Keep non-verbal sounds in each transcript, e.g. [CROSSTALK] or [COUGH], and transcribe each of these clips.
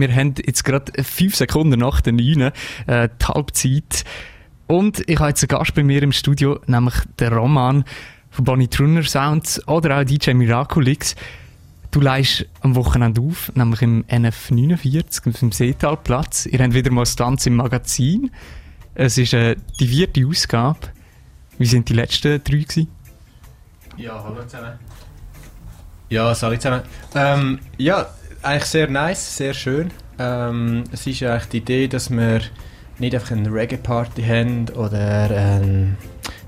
wir haben jetzt gerade fünf Sekunden nach der 9, äh, die Halbzeit. Und ich habe jetzt einen Gast bei mir im Studio, nämlich den Roman von Bonnie Trunner Sounds oder auch DJ Miraculix. Du leihst am Wochenende auf, nämlich im NF49, auf dem Seetalplatz. Ihr habt wieder mal Stanz im Magazin. Es ist äh, die vierte Ausgabe. Wie sind die letzten drei gewesen? Ja, hallo zusammen. Ja, sorry zusammen. Ähm, ja, eigentlich sehr nice, sehr schön. Ähm, es ist eigentlich die Idee, dass wir nicht einfach eine Reggae-Party haben oder eine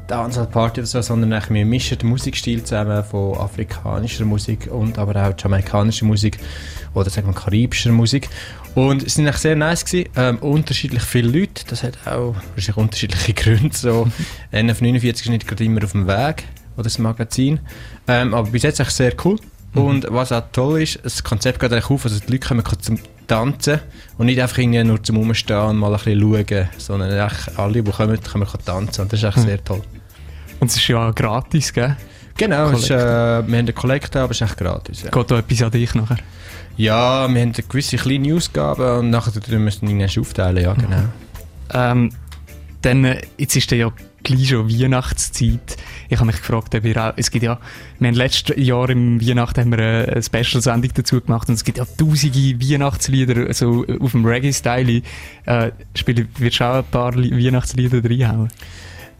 Dancehall-Party oder so, sondern eigentlich wir mischen den Musikstil zusammen von afrikanischer Musik und aber auch jamaikanischer Musik oder sagen wir karibischer Musik. Und es eigentlich sehr nice gewesen. Ähm, unterschiedlich viele Leute, das hat auch wahrscheinlich unterschiedliche [LAUGHS] Gründe. So, NF49 ist nicht gerade immer auf dem Weg oder das Magazin. Ähm, aber bis jetzt echt sehr cool. Mhm. Und was auch toll ist, das Konzept geht eigentlich auf, also die Leute kommen zum Tanzen und nicht einfach irgendwie nur zum Rumstehen und mal ein bisschen schauen, sondern echt alle, die kommen, können tanzen und das ist echt mhm. sehr toll. Und es ist ja gratis, gell? Genau, ist, äh, wir haben eine Kollekte, aber es ist echt gratis. Ja. Geht da etwas an dich nachher? Ja, wir haben eine gewisse kleine Ausgabe und nachher müssen wir ihn aufteilen, ja genau. Mhm. Ähm, dann, jetzt ist ja gleich schon Weihnachtszeit. Ich habe mich gefragt, ob wir auch, es gibt ja, wir haben letztes Jahr im Weihnachten haben wir eine Special-Sendung dazu gemacht und es gibt ja tausende Weihnachtslieder, so auf dem Reggae-Style. Äh, wirst du auch ein paar Weihnachtslieder reinhauen?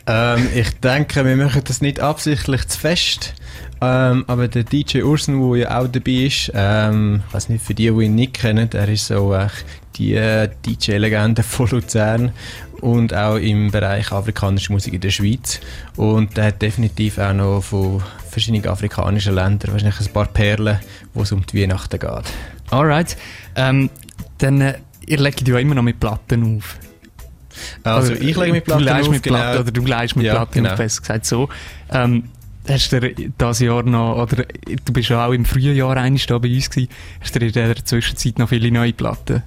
Ähm, ich denke, wir machen das nicht absichtlich zu fest. Ähm, aber der DJ Ursen, der ja auch dabei ist, ähm, ich weiß nicht, für die, die ihn nicht kennen, er ist so äh, die äh, DJ-Legende von Luzern und auch im Bereich afrikanische Musik in der Schweiz. Und er hat definitiv auch noch von verschiedenen afrikanischen Ländern wahrscheinlich ein paar Perlen, wo es um die Weihnachten geht. Alright. Ähm, dann, äh, ihr legt ja immer noch mit Platten auf. Also, ich lege mit Platten du auf, mit genau. Platten, oder du leist mit ja, Platten genau. auf, besser gesagt so. Ähm, hast du dieses Jahr noch, oder du bist ja auch im frühen Jahr eigentlich da bei uns gewesen, hast du in der Zwischenzeit noch viele neue Platten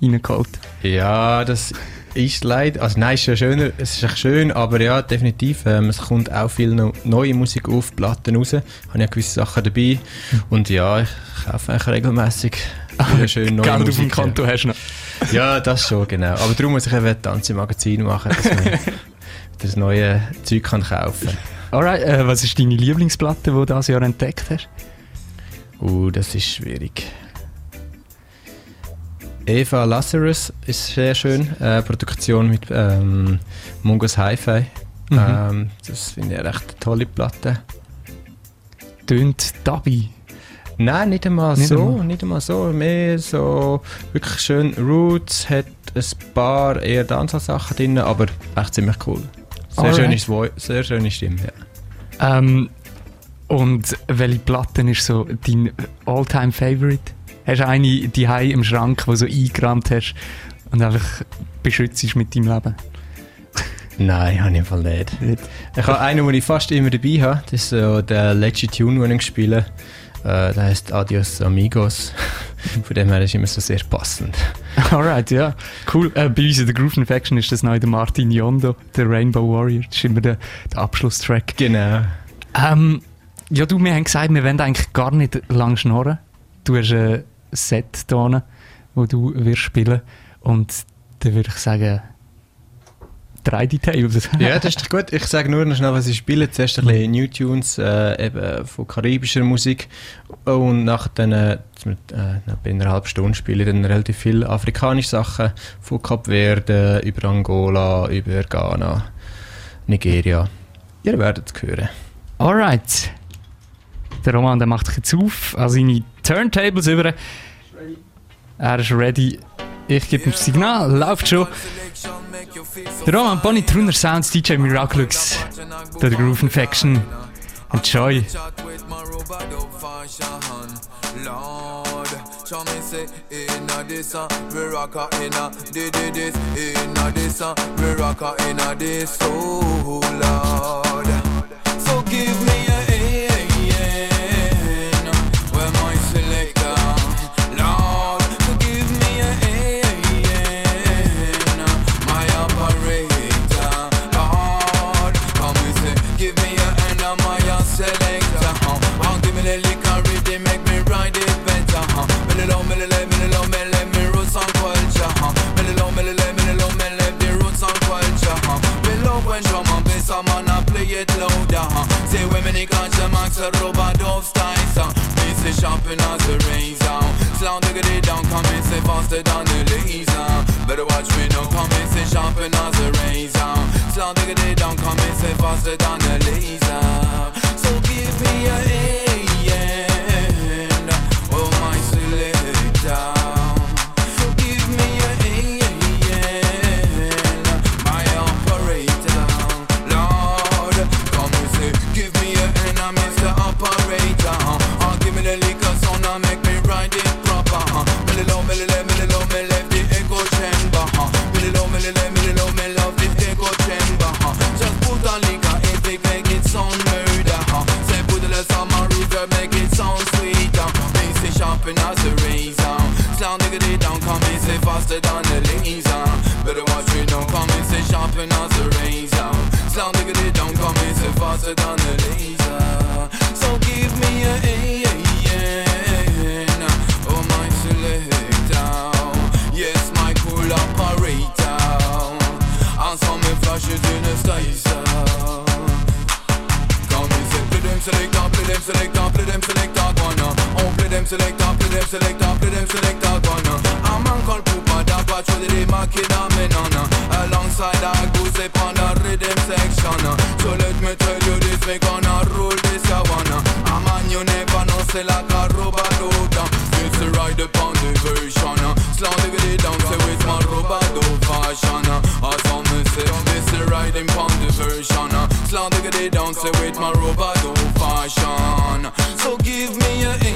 reingeholt? Ja, das ist leider, also nein, ist ja schöner, es ist schön, aber ja, definitiv, ähm, es kommt auch viel no neue Musik auf, Platten raus, habe ja gewisse Sachen dabei und ja, ich kaufe eigentlich regelmäßig [LAUGHS] schön neue Geld Musik. auf dem Konto ja. hast du noch. Ja, das schon, genau. Aber darum muss ich eben ein Tanzmagazin machen, dass man [LAUGHS] das neue Zeug kann kaufen kann. Alright, äh, was ist deine Lieblingsplatte, die du dieses Jahr entdeckt hast? Uh, das ist schwierig. Eva Lazarus ist sehr schön. Äh, Produktion mit ähm, Mungos Hi-Fi. Mhm. Ähm, das finde ich eine recht tolle Platte. Tönt Dabi? Nein, nicht einmal nicht so. Einmal. Nicht einmal so. Mehr so wirklich schön Roots, hat ein paar eher Dancehall-Sachen drin, aber echt ziemlich cool. Sehr, schönes sehr schöne Stimme, ja. Ähm, und welche Platte ist so dein All-Time-Favorite? Hast du eine die im Schrank, die so eingerammt hast und einfach beschützt mit deinem Leben? Nein, habe ich Fall nicht. nicht. Ich habe einen, den ich fast immer dabei habe. Das ist so der letzte Tune, den ich spiele. Äh, der heißt Adios Amigos. [LAUGHS] Von dem her ist immer so sehr passend. [LAUGHS] Alright, ja. Cool. Äh, bei uns in der Groove Infection ist das neu der Martin Yondo, der Rainbow Warrior. Das ist immer der, der Abschlusstrack. Genau. Ähm, ja, du, wir haben gesagt, wir wollen eigentlich gar nicht lang schnorren. Du hast ein Set hier, wo du wirst spielen und dann würde ich sagen, drei Details. ja, das ist gut. Ich sage nur noch schnell, was ich spiele. Zuerst ein bisschen New Tunes äh, eben von karibischer Musik und nach dann, äh, bei einer halben Stunde spiele ich dann relativ viele afrikanische Sachen von Kap Verde über Angola, über Ghana, Nigeria. Ihr werdet es hören. Alright. Der Roman der macht sich jetzt auf an seine Turntables über. Er ist ready. Ich gebe ihm das Signal. Läuft schon. Der Roman Bonnie Trunner Sounds, DJ Miraculous, der Groove Infection. Enjoy. Show me say inna this uh, we rock a inna did this inna this uh, we rock a inna this oh Lord. some man and play it louder? Say women they can't jam and so rubber dove styles huh? Me say shopping as a razor Slow nigga they down come in. say faster than the laser Better watch me now come in. say shopping as a razor Slow nigga they down come in. say faster than the laser So give me a sharpen as a razor. Slam diggity down, come and say faster than the laser. Better watch me now, come and say sharpen as a razor. Slam diggity down, come and say faster than the. Them selector, play them selector, play them selector, gonna. A man called Poopa, that patrol the Makina Menona. Alongside a goose upon the rhythm section. So let me tell you this, we gonna rule this, I wanna. A man you never know, say like a robot dog. It's the ride upon the version. The it down, say with my robot fashion. As some say, this the riding upon the version. The it down, say with my robot fashion. So give me a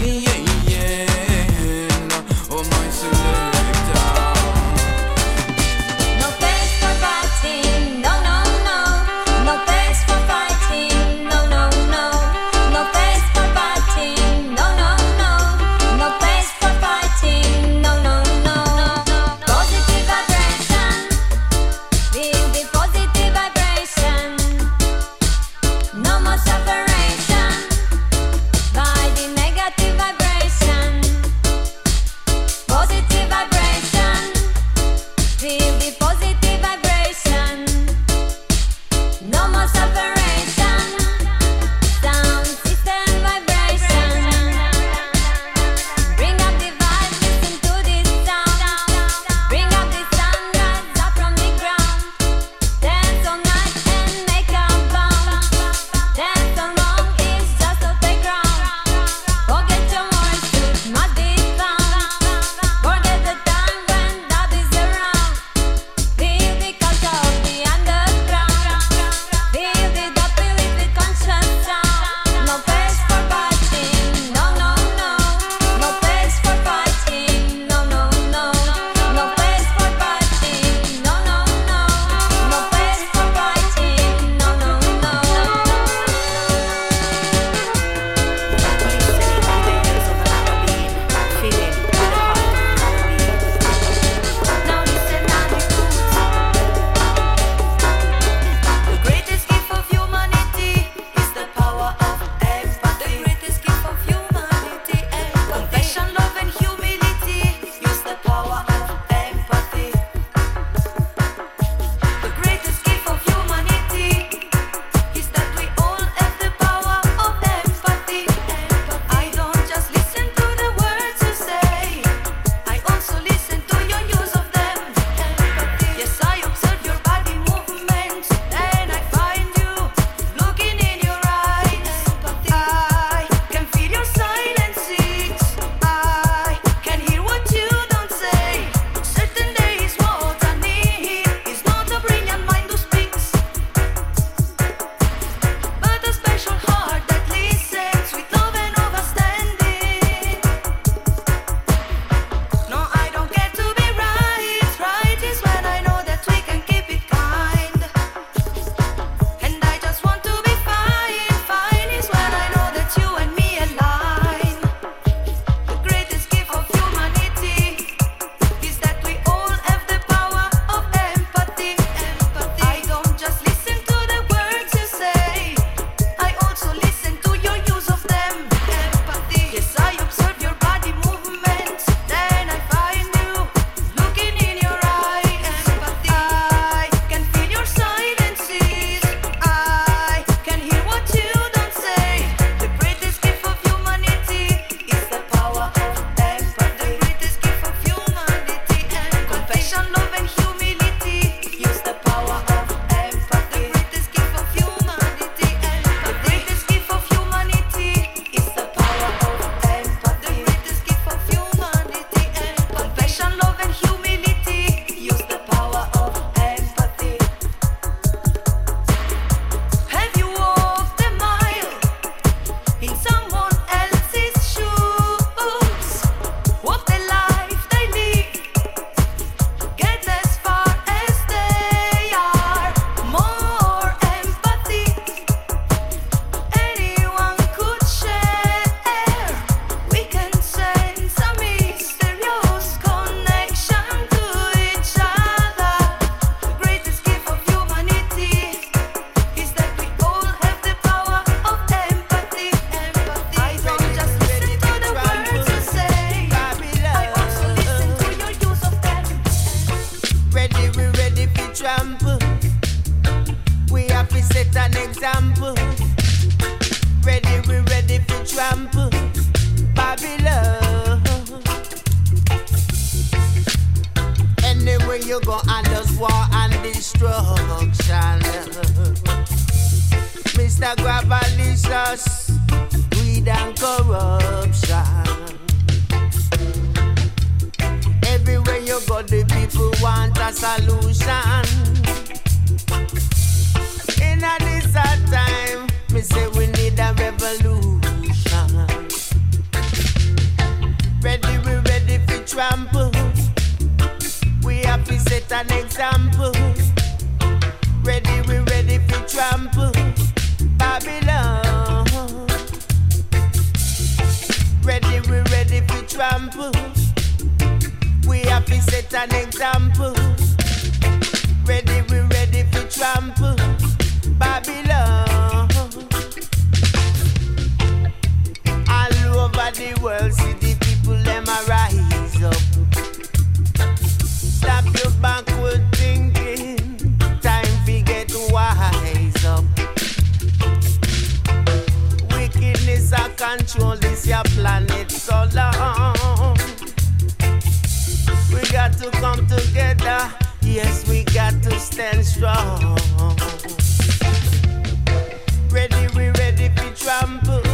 your planet so long. We got to come together. Yes, we got to stand strong. Ready, we ready for trample.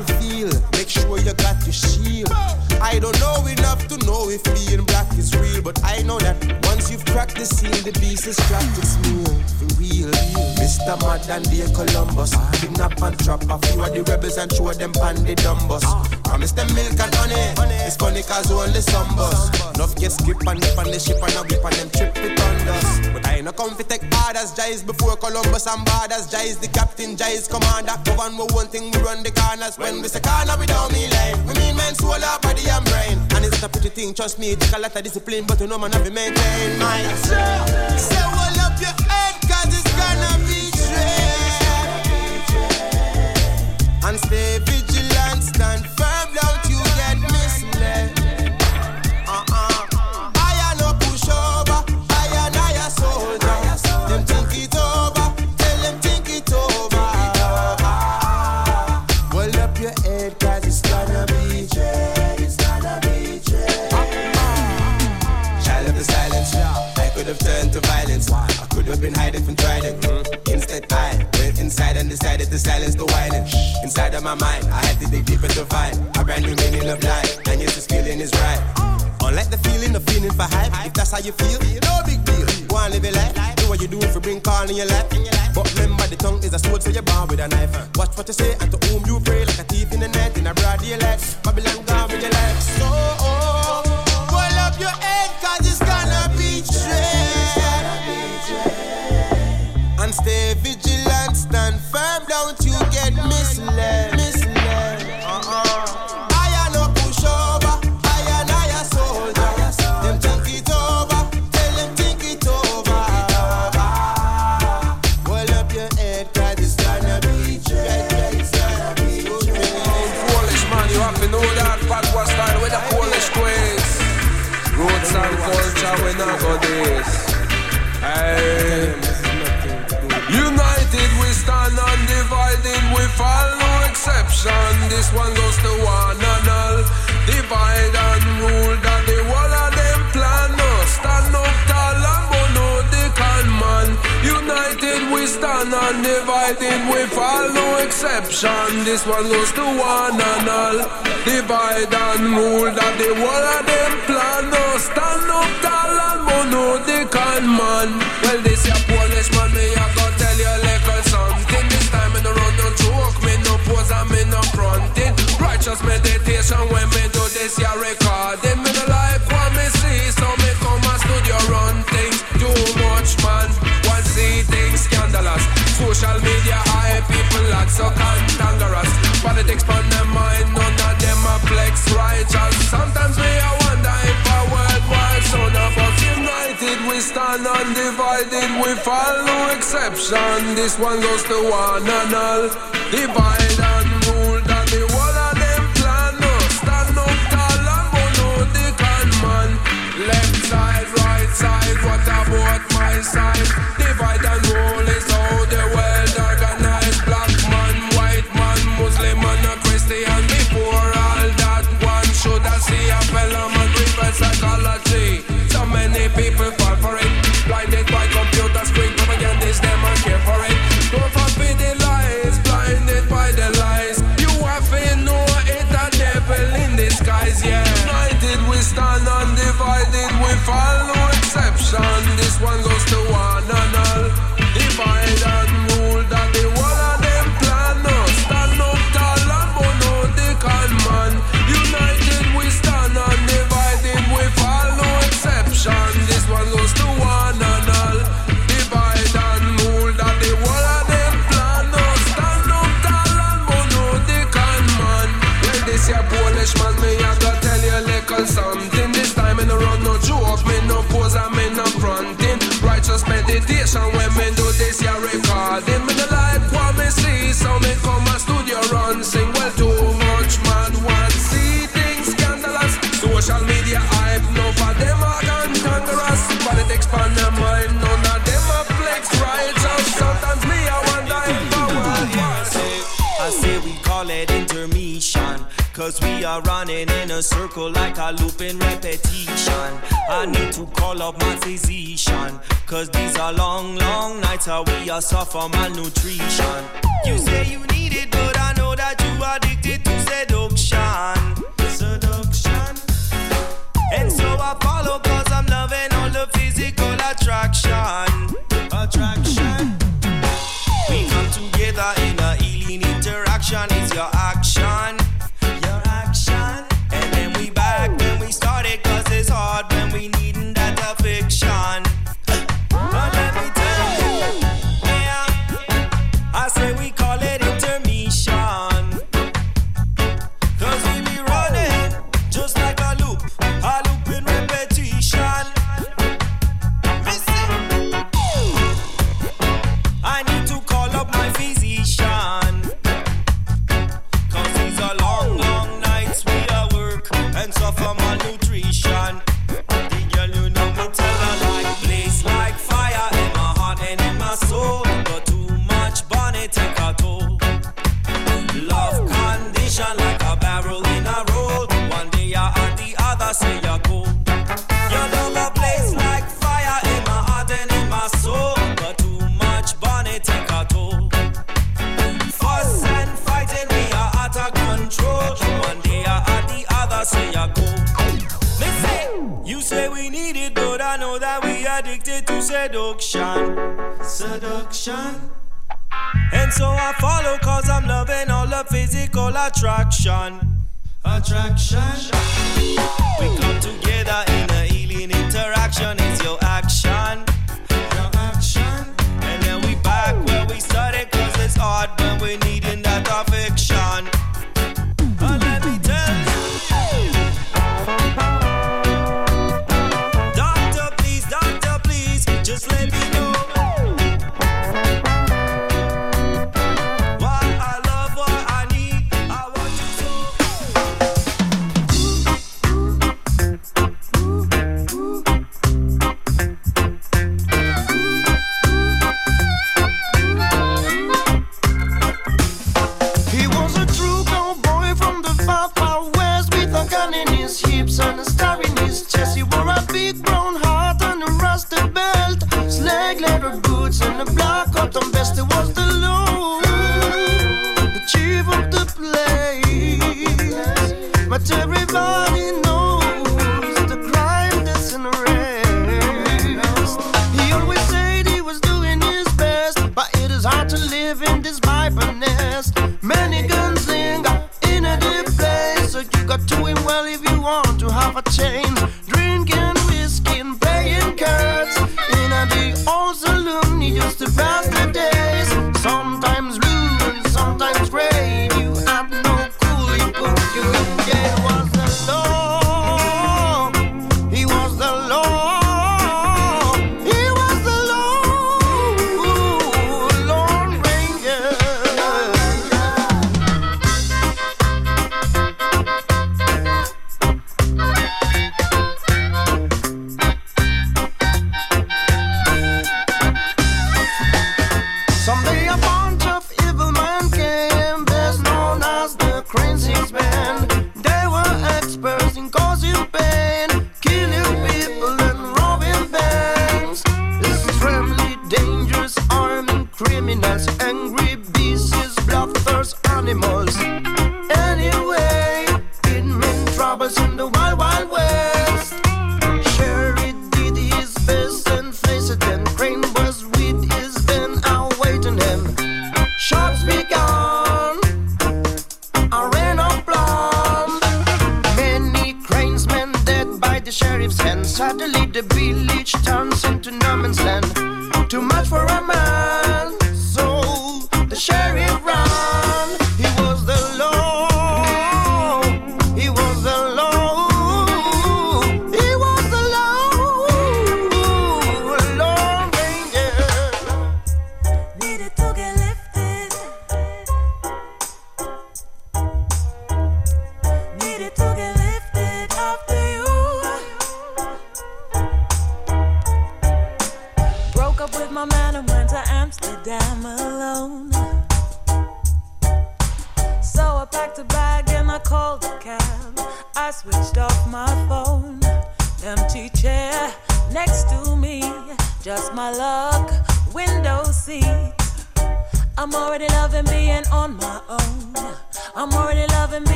Feel? Make sure you got your shield. I don't know enough to know if being black is real, but I know that once you've cracked the seal, the beast is trapped its meal. For real, Mr. Mad and dear Columbus. Kidnap and trap a few of the rebels and show them pan the dumbus. Promise them milk and honey. It's funny cause only some bus. Enough get skip and nip on the ship and a whip and them trip it on. But I no come fi take orders, Jais before Columbus and borders. Jais the captain, Jais commander. Govern we one thing, we run the corners. When we say corner, we don't mean line. We mean men, soul, body and brain. And it's not a pretty thing, trust me, it take a lot of discipline, but you know man have to maintain mine. So, say hold up your head, stay vigilant, stand firm, don't you get misled. Uh-uh. I no push over, I and I a soldier. Them think it over, tell them think it over. Up your it's gonna be I could have turned to violence. I could have been hiding from. Inside and decided to silence the whining. Inside of my mind, I had to dig deeper to find a brand new meaning of life. And yes, this feeling is right. Unlike the feeling of feeling for hype, if that's how you feel, no big deal. Go and live your life, do what you do for bring calm in your life. But remember, the tongue is a sword, so you're born with a knife. Watch what you say and to whom you pray, like a thief in the night, in a broad daylight. Babylon gone with your life. So, oh, pull up your head, cause it's gonna be dread. And stay This one goes to one and all. Divide and rule that the whole of them plan. No, stand up tall and bono the con man. United we stand undivided, we fall no exception. This one goes to one and all. Divide and rule that the whole of them plan. No, stand up tall and bono the con man. Well, this Righteous meditation when me do this, ya recording. Me no like what me see, so me come and studio run things. Too much man, one see things scandalous. Social media high people lot so cantankerous. Politics pon them mind, none of them a flex righteous. Sometimes me I wonder if a worldwide son of us united we stand undivided, we fall no exception. This one goes to one and all. Divide and rule Left side, right side, what about my side? Divide and rule is how the world organized. Black man, white man, Muslim and a Christian. Before all that, one should have see a fellow man reverse psychology. So many people Esse é a Cause we are running in a circle like a loop in repetition. I need to call up my physician. Cause these are long, long nights how we are suffer malnutrition. You say you need it, but I know that you are addicted to seduction. Seduction. And so I follow cause I'm loving all the physical attraction. Attraction. We come together in a healing interaction is your action. addicted to seduction. Seduction. And so I follow cause I'm loving all the physical attraction. Attraction. We come together in a healing interaction. It's your action. Your action. And then we back where we started cause it's hard when we're needing that off. de beste was de loon. The chief of the place. Everybody.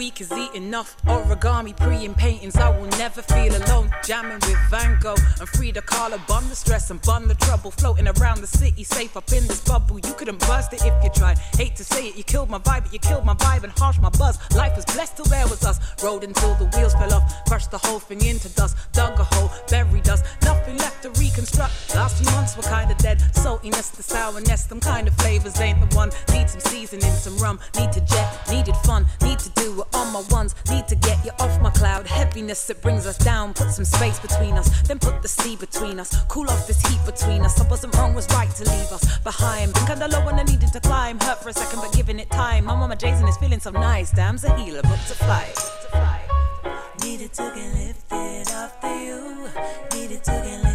Week is off origami, pre and paintings. I will never feel alone. Jamming with Van Gogh and Frida Kahlo. Bun the stress and bun the trouble. Floating around the city, safe up in this bubble. You couldn't burst it if you tried. Hate to say it, you killed my vibe, but you killed my vibe and harsh my buzz. Life was blessed till there was us. Rode until the wheels fell off. Crushed the whole thing into dust. Dug a hole, buried us. Nothing left to reconstruct. Last few months were kinda dead. Saltiness, the sourness, them kind of flavors ain't the one. Need some seasoning, some rum. Need to jet, needed fun. Need to do it on my ones. Need to get you off my cloud. Heaviness, that brings us down. Put some space between us. Then put the sea between us. Cool off this heat between us. I wasn't wrong, was right to leave us behind. Been kinda low when I needed to climb. Hurt for a second, but giving it time. My mama Jason is feeling so nice. Damn's a healer, but to fly. Needed to get lifted to you. Needed to get lifted.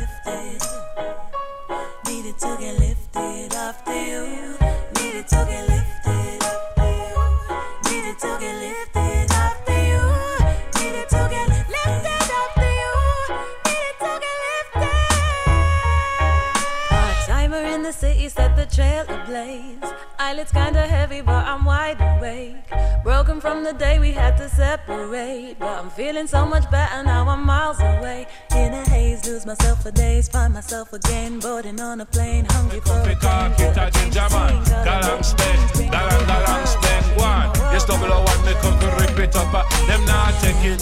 Trail ablaze. Eyelids kinda heavy, but I'm wide awake. Broken from the day we had to separate. But I'm feeling so much better now, I'm miles away. In a haze, lose myself for days, find myself again. Boarding on a plane, hungry for a Cock it a ginger man, galang spend, galang galang spend one. Yes, double one, me come to rip it up. Them not take it,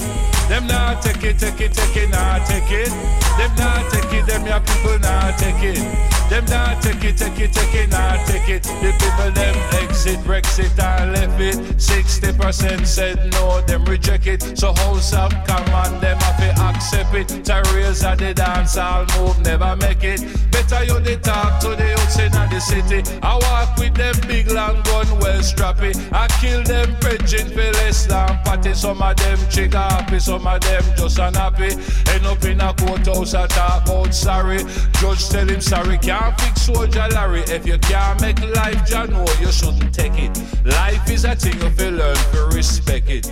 them not take it, take it, take it, not take it. Them not take it, them your people not take it. Them not take it, take it, take it, not take it. The people them exit, Brexit and left it. 60% said no, them reject it. So house up, come on, them have to accept it. Terrorists at the dance, all move, never make it. Better you the talk city. I walk with them big long gun, well strappy. I kill them preaching for less than party. Some of them chick happy, some of them just unhappy. End up in a courthouse, I talk about sorry. Judge tell him sorry, can't fix soldier Larry. If you can't make life, John, know you shouldn't take it. Life is a thing if you learn to respect it.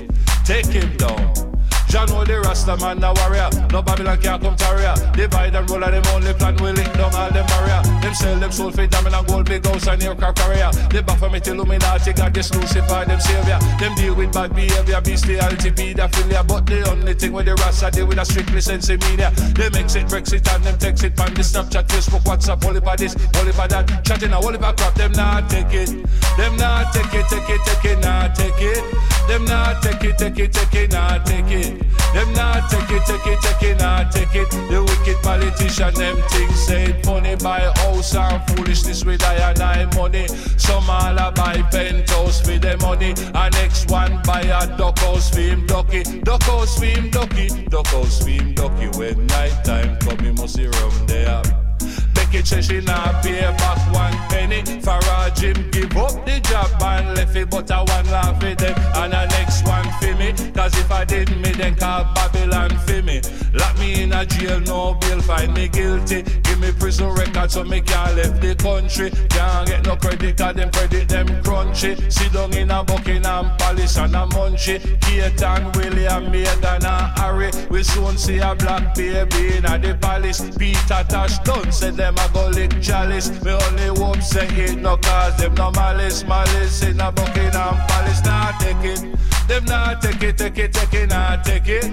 Take him down. Jah know the Rasta man a warrior. No Babylon can't come tarrier. Divide and roll and them only plan will link down all them barrier. Them sell them soul for diamond and gold, big house and aircraft carrier. They Baphomet Illuminati got this Lucifer them savior. Them deal with bad behavior, bestiality, pedophilia. But the only thing with the Rasta deal with a strictly sense of media. They mix it, Brexit and them text it on the Snapchat, Facebook, WhatsApp, all about this, all about that. Chatting a all about crap, them not take it. Them not take it, take it, take it, not take it. Them not take it, take it, take it, not take it. Them not take it, take it, take it, not take it. The wicked politician, them things say funny buy house and foolishness with I and I money. Some all a buy penthouse for the money. And next one buy a duck house for him ducky. Duck house for him ducky. Duck house for him ducky. When night time come, he must rum there. Say she not pay back one penny. For a Jim give up the job and left it But I one laugh for them. And the next one for me Cause if I didn't me then call Babylon for me. Lock me in a jail, no bail, find me guilty. Give me prison record so me can't left the country. Can't get no credit cause them credit them crunchy. Sit down in a Buckingham Palace and a munchie. Kate and William, Meghan and Harry. We soon see a black baby in a the palace. Peter Tosh done said them I go lick chalice. Me only hope say it no cause them no malice, malice in a Buckingham Palace. Nah, take it. Them not take it, take it, take it, not take it.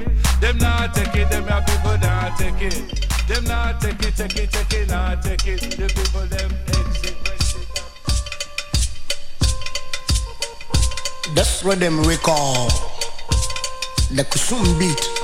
Them not take it, them your people not take it. Them not take it, take it, take it, not take it. The people them exit. That's what them we call The Kusum beat.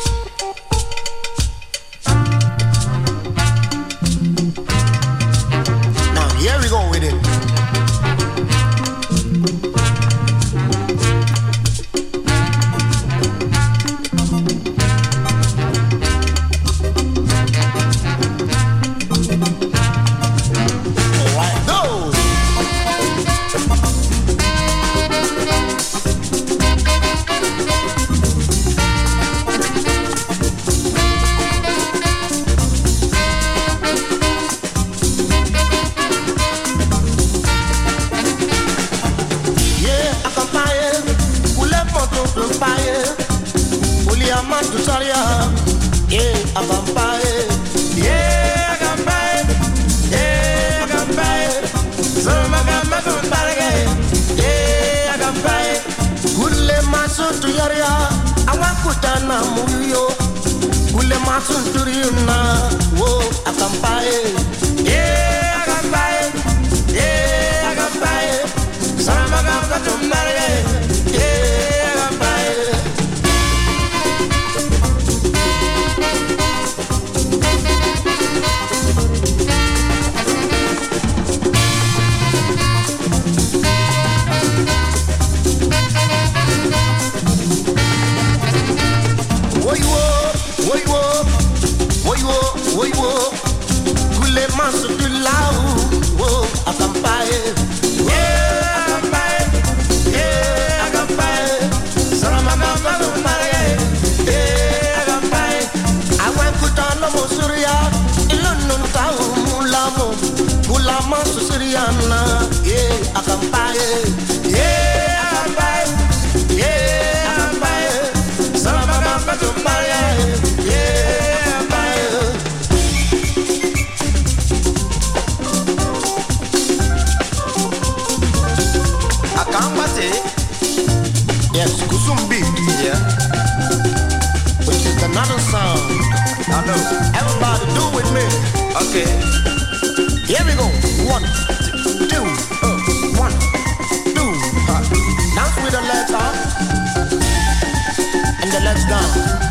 yes, Kusumbi. Yeah. Which is another sound. I know. Everybody do with me. Okay. Here we go. One, two, uh, one, two. Uh. Dance with the legs up and the legs down.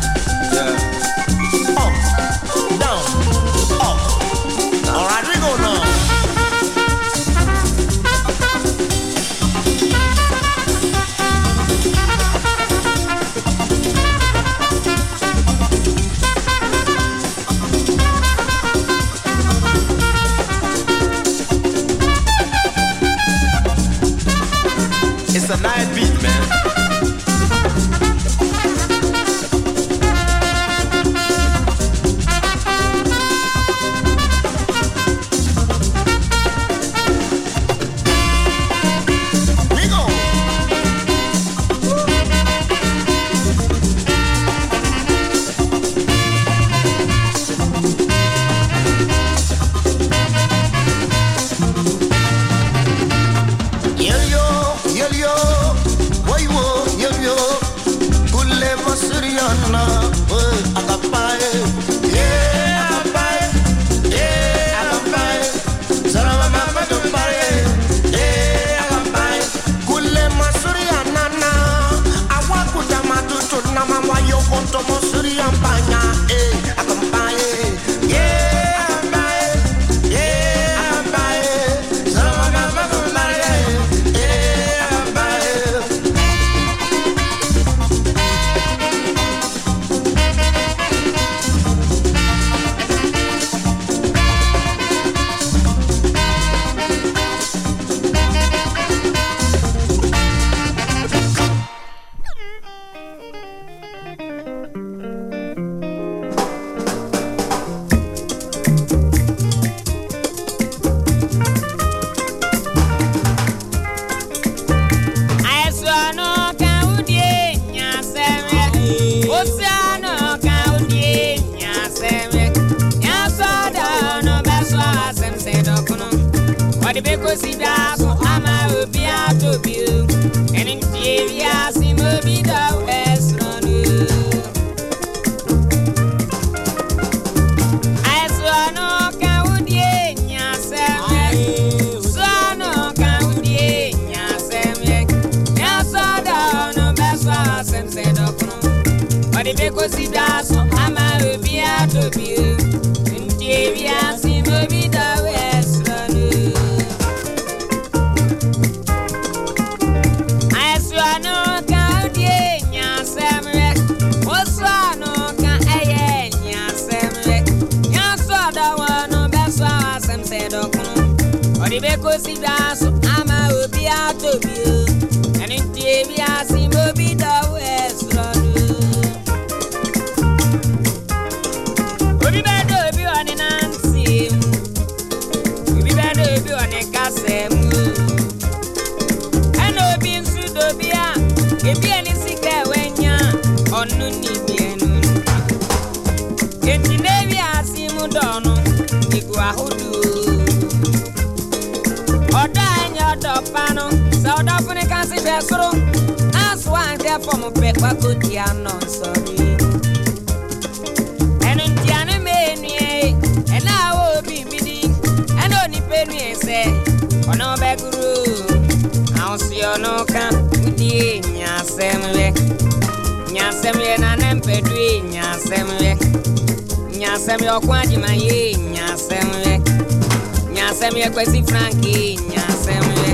asɛm yɛ kwasi franke nya asɛm yɛ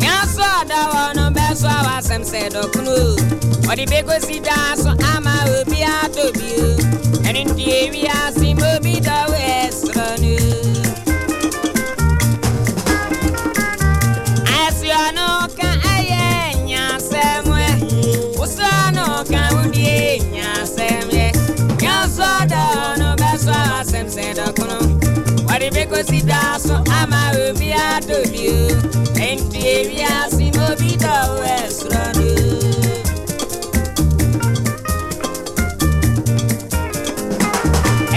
nya so ɔdawɔ no bɛso awɔ asɛm sɛ dɔkono ɔde bɛkosi daa so ama obi atɔ bio ɛne nti ewia se ma obi dɔwo ɛsorɔ Rebeko si da sun ama obi adobi o. Ẹnti ewi asi n'obi dọ̀wọ́ ẹ̀sùrọ̀ ni o.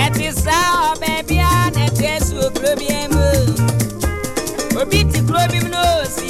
Ẹti sá ọbẹ̀ bíá n'ẹ̀tí ẹ̀sùn òkúrò bí ẹ̀ mọ́. Obi ti kúrò bí mi n'osi.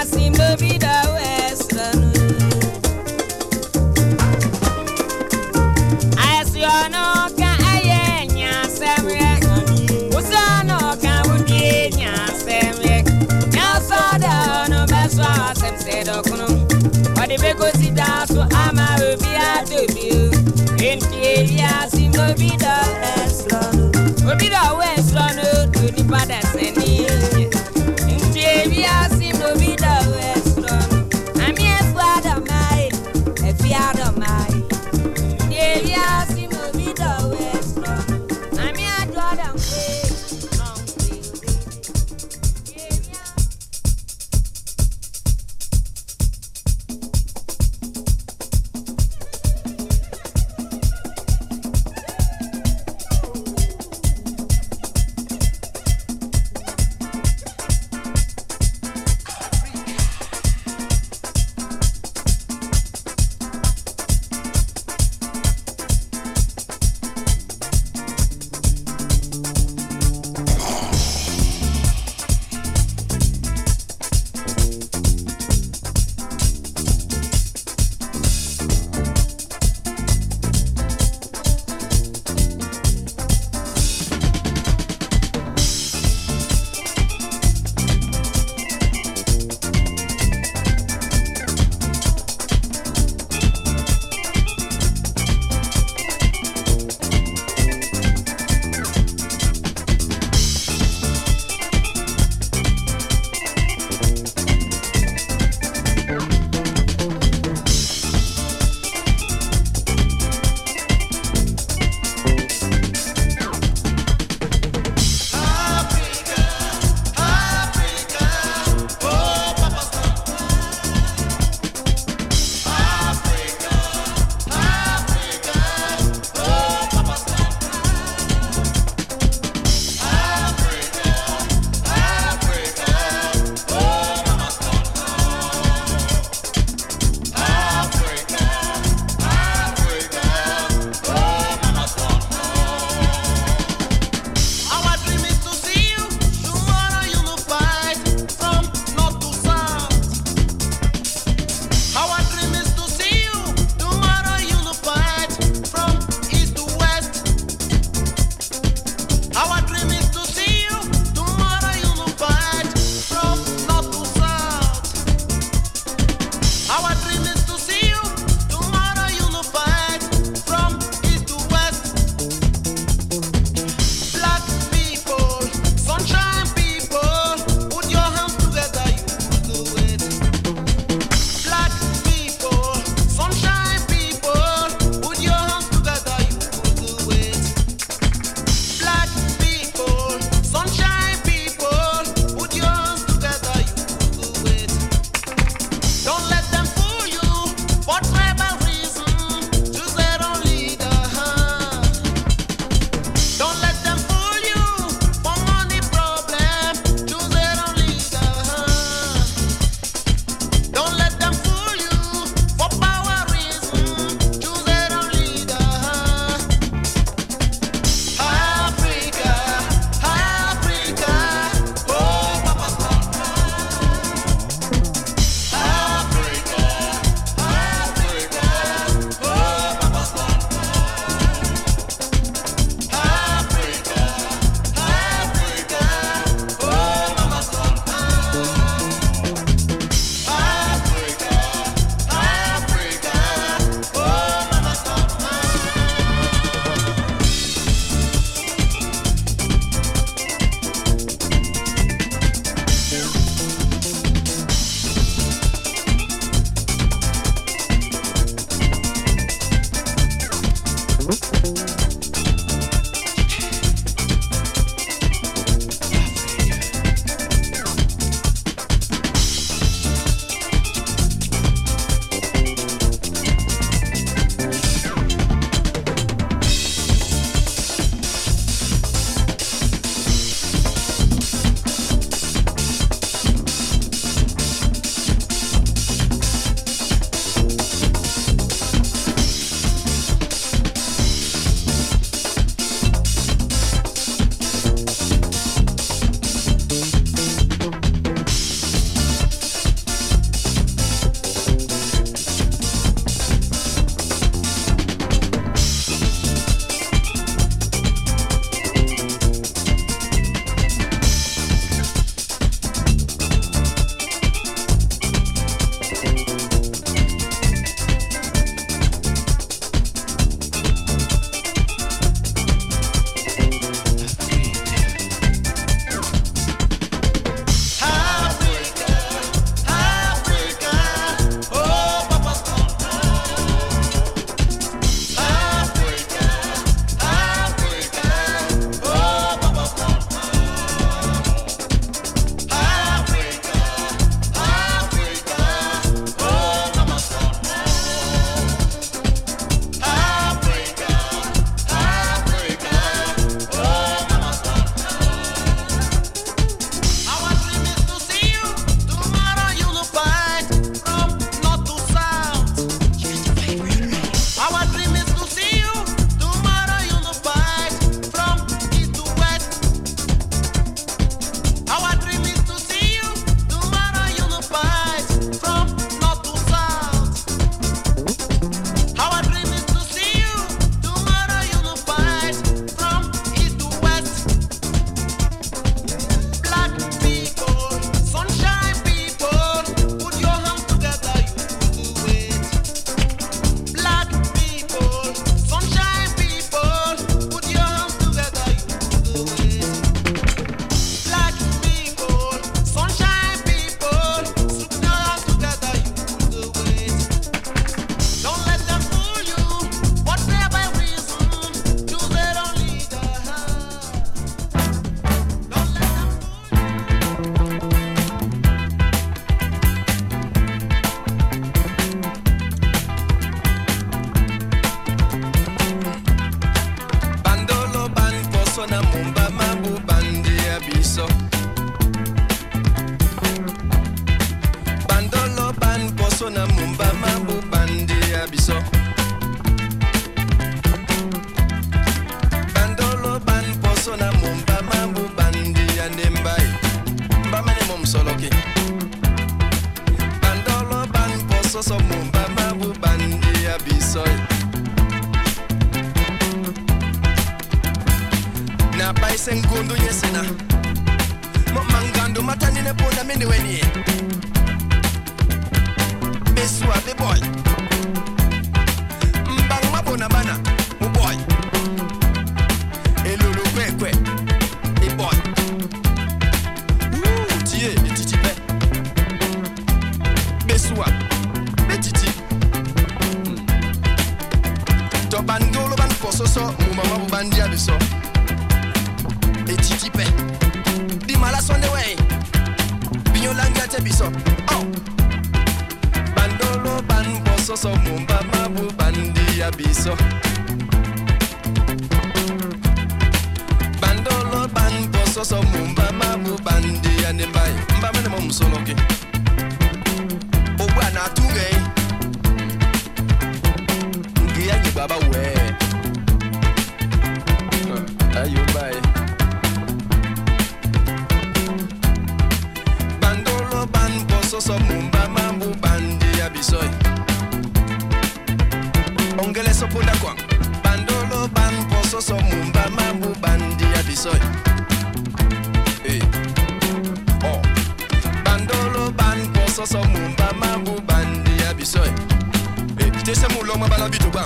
tese mulo mabala bitu ba.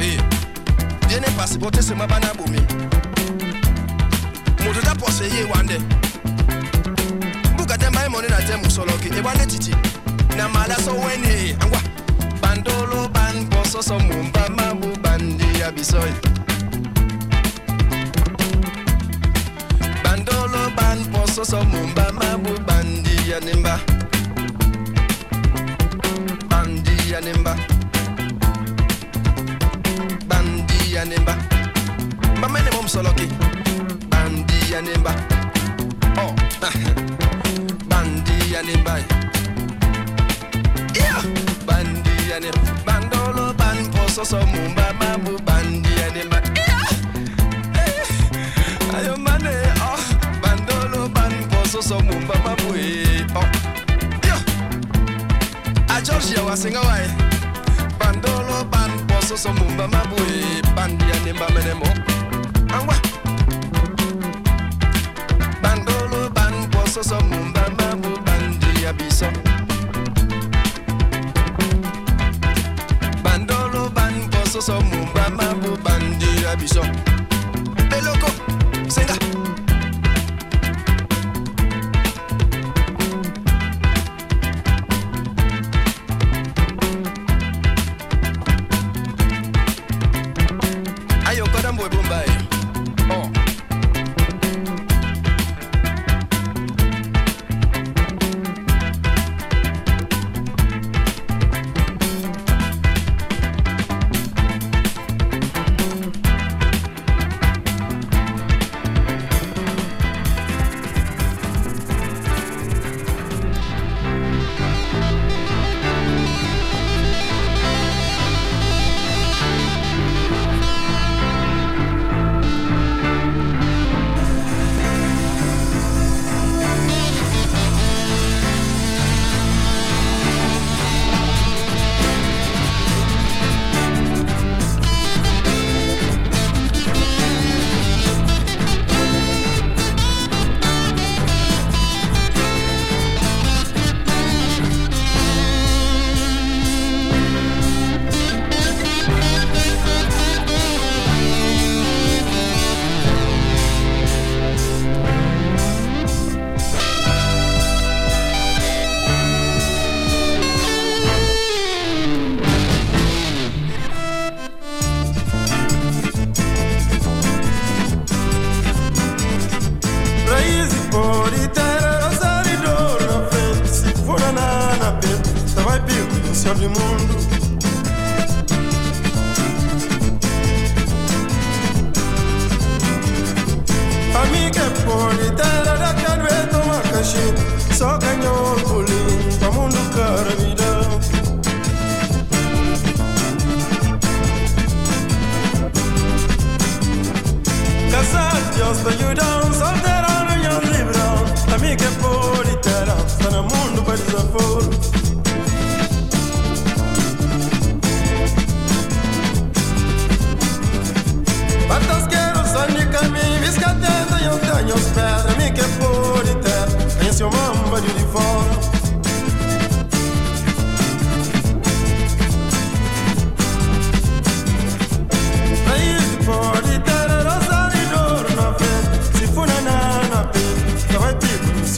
Eh. Viene pasipo tese mabana bumi Mutu ta pose ye wande buka temba emone na temu soloki ebwane titi. Na mala so weni angwa. Bandolo ban poso so mumba mabu bandi ya bisoy bandolo ban poso so mumba mabu bandi ya nimba bandi ya bandi ya nimba mbamene mom soloki bandi ya nimba oh [LAUGHS] bandi ya nimba yeah. Bandi ya nimba bandolo ban poso so mumba mabu bandi ya nimba yeah. Ayo mane oh. Bandolo ban poso so mumba mabu eh oh. Yeah. A Georgia wasinga wae bandolo ban poso so mumba mabu eh bandi ya nimba menemo. Angwa. Bandolo ban poso so mumba mabu bandi ya biso. Bandolo ban poso so mumba mabu bandi ya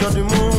sur du monde.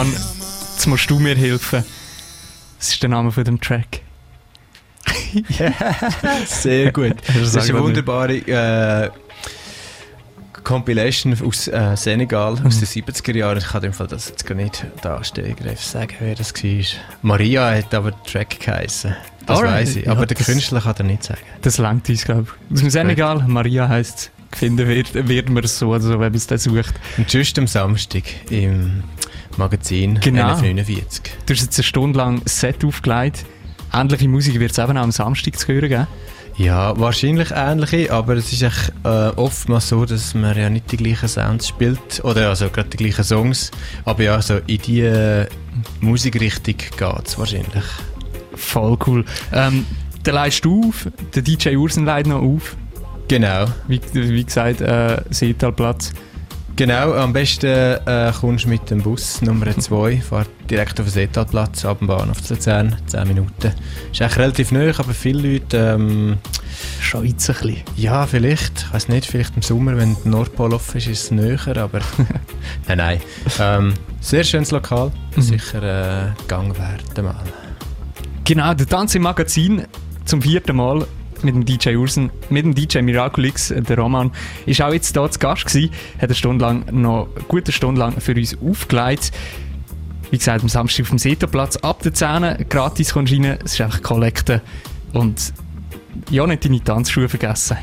Roman, jetzt musst du mir helfen. Was ist der Name von dem Track? [LAUGHS] Sehr gut. [LAUGHS] Das ist eine wunderbare äh, Compilation aus äh, Senegal aus den 70er Jahren. Ich kann im Fall das jetzt gar nicht da stegreif sagen, wer das war. Maria hat aber der Track geheißen. Das Alright. weiß ich. Ja, Aber der das- Künstler kann er nicht sagen. Das langt uns, glaube ich. Aus dem Senegal, Maria heisst finden wird, wird man es so oder so, wenn man es dann sucht. Und just am Samstag im Magazin Genau. 1149. Du hast jetzt eine Stunde lang Set aufgelegt. Ähnliche Musik wird es eben auch am Samstag zu hören geben. Ja, wahrscheinlich ähnliche, aber es ist echt, äh, oftmals so, dass man ja nicht die gleichen Sounds spielt, oder also gerade die gleichen Songs, aber ja, so in die äh, Musikrichtung geht es wahrscheinlich. Voll cool. Ähm, Dann leist du auf, der DJ Ursen leitet noch auf. Genau. Wie, wie gesagt, äh, Seetalplatz. Genau, am besten äh, kommst du mit dem Bus Nummer 2, fahrt direkt auf den Seetalplatz, ab dem Bahnhof zu Luzern, 10 Minuten. Ist eigentlich relativ neu, aber viele Leute... Ähm, Schweiz ein bisschen. Ja, vielleicht. Ich weiß nicht, vielleicht im Sommer, wenn der Nordpol offen ist, ist es näher, aber... [LAUGHS] nein, nein. Ähm, sehr schönes Lokal, sicher äh, Gang wert mal. Genau, der Tanz im Magazin zum vierten Mal mit dem DJ Ursen, mit dem DJ Miraculix, der Roman, ist auch jetzt hier zu Gast gewesen, hat eine Stunde lang, noch eine gute Stunde lang für uns aufgelegt. Wie gesagt, am Samstag auf dem Seterplatz ab der 10 gratis kommst du rein, es ist einfach Kollekte und ja, nicht deine Tanzschuhe vergessen.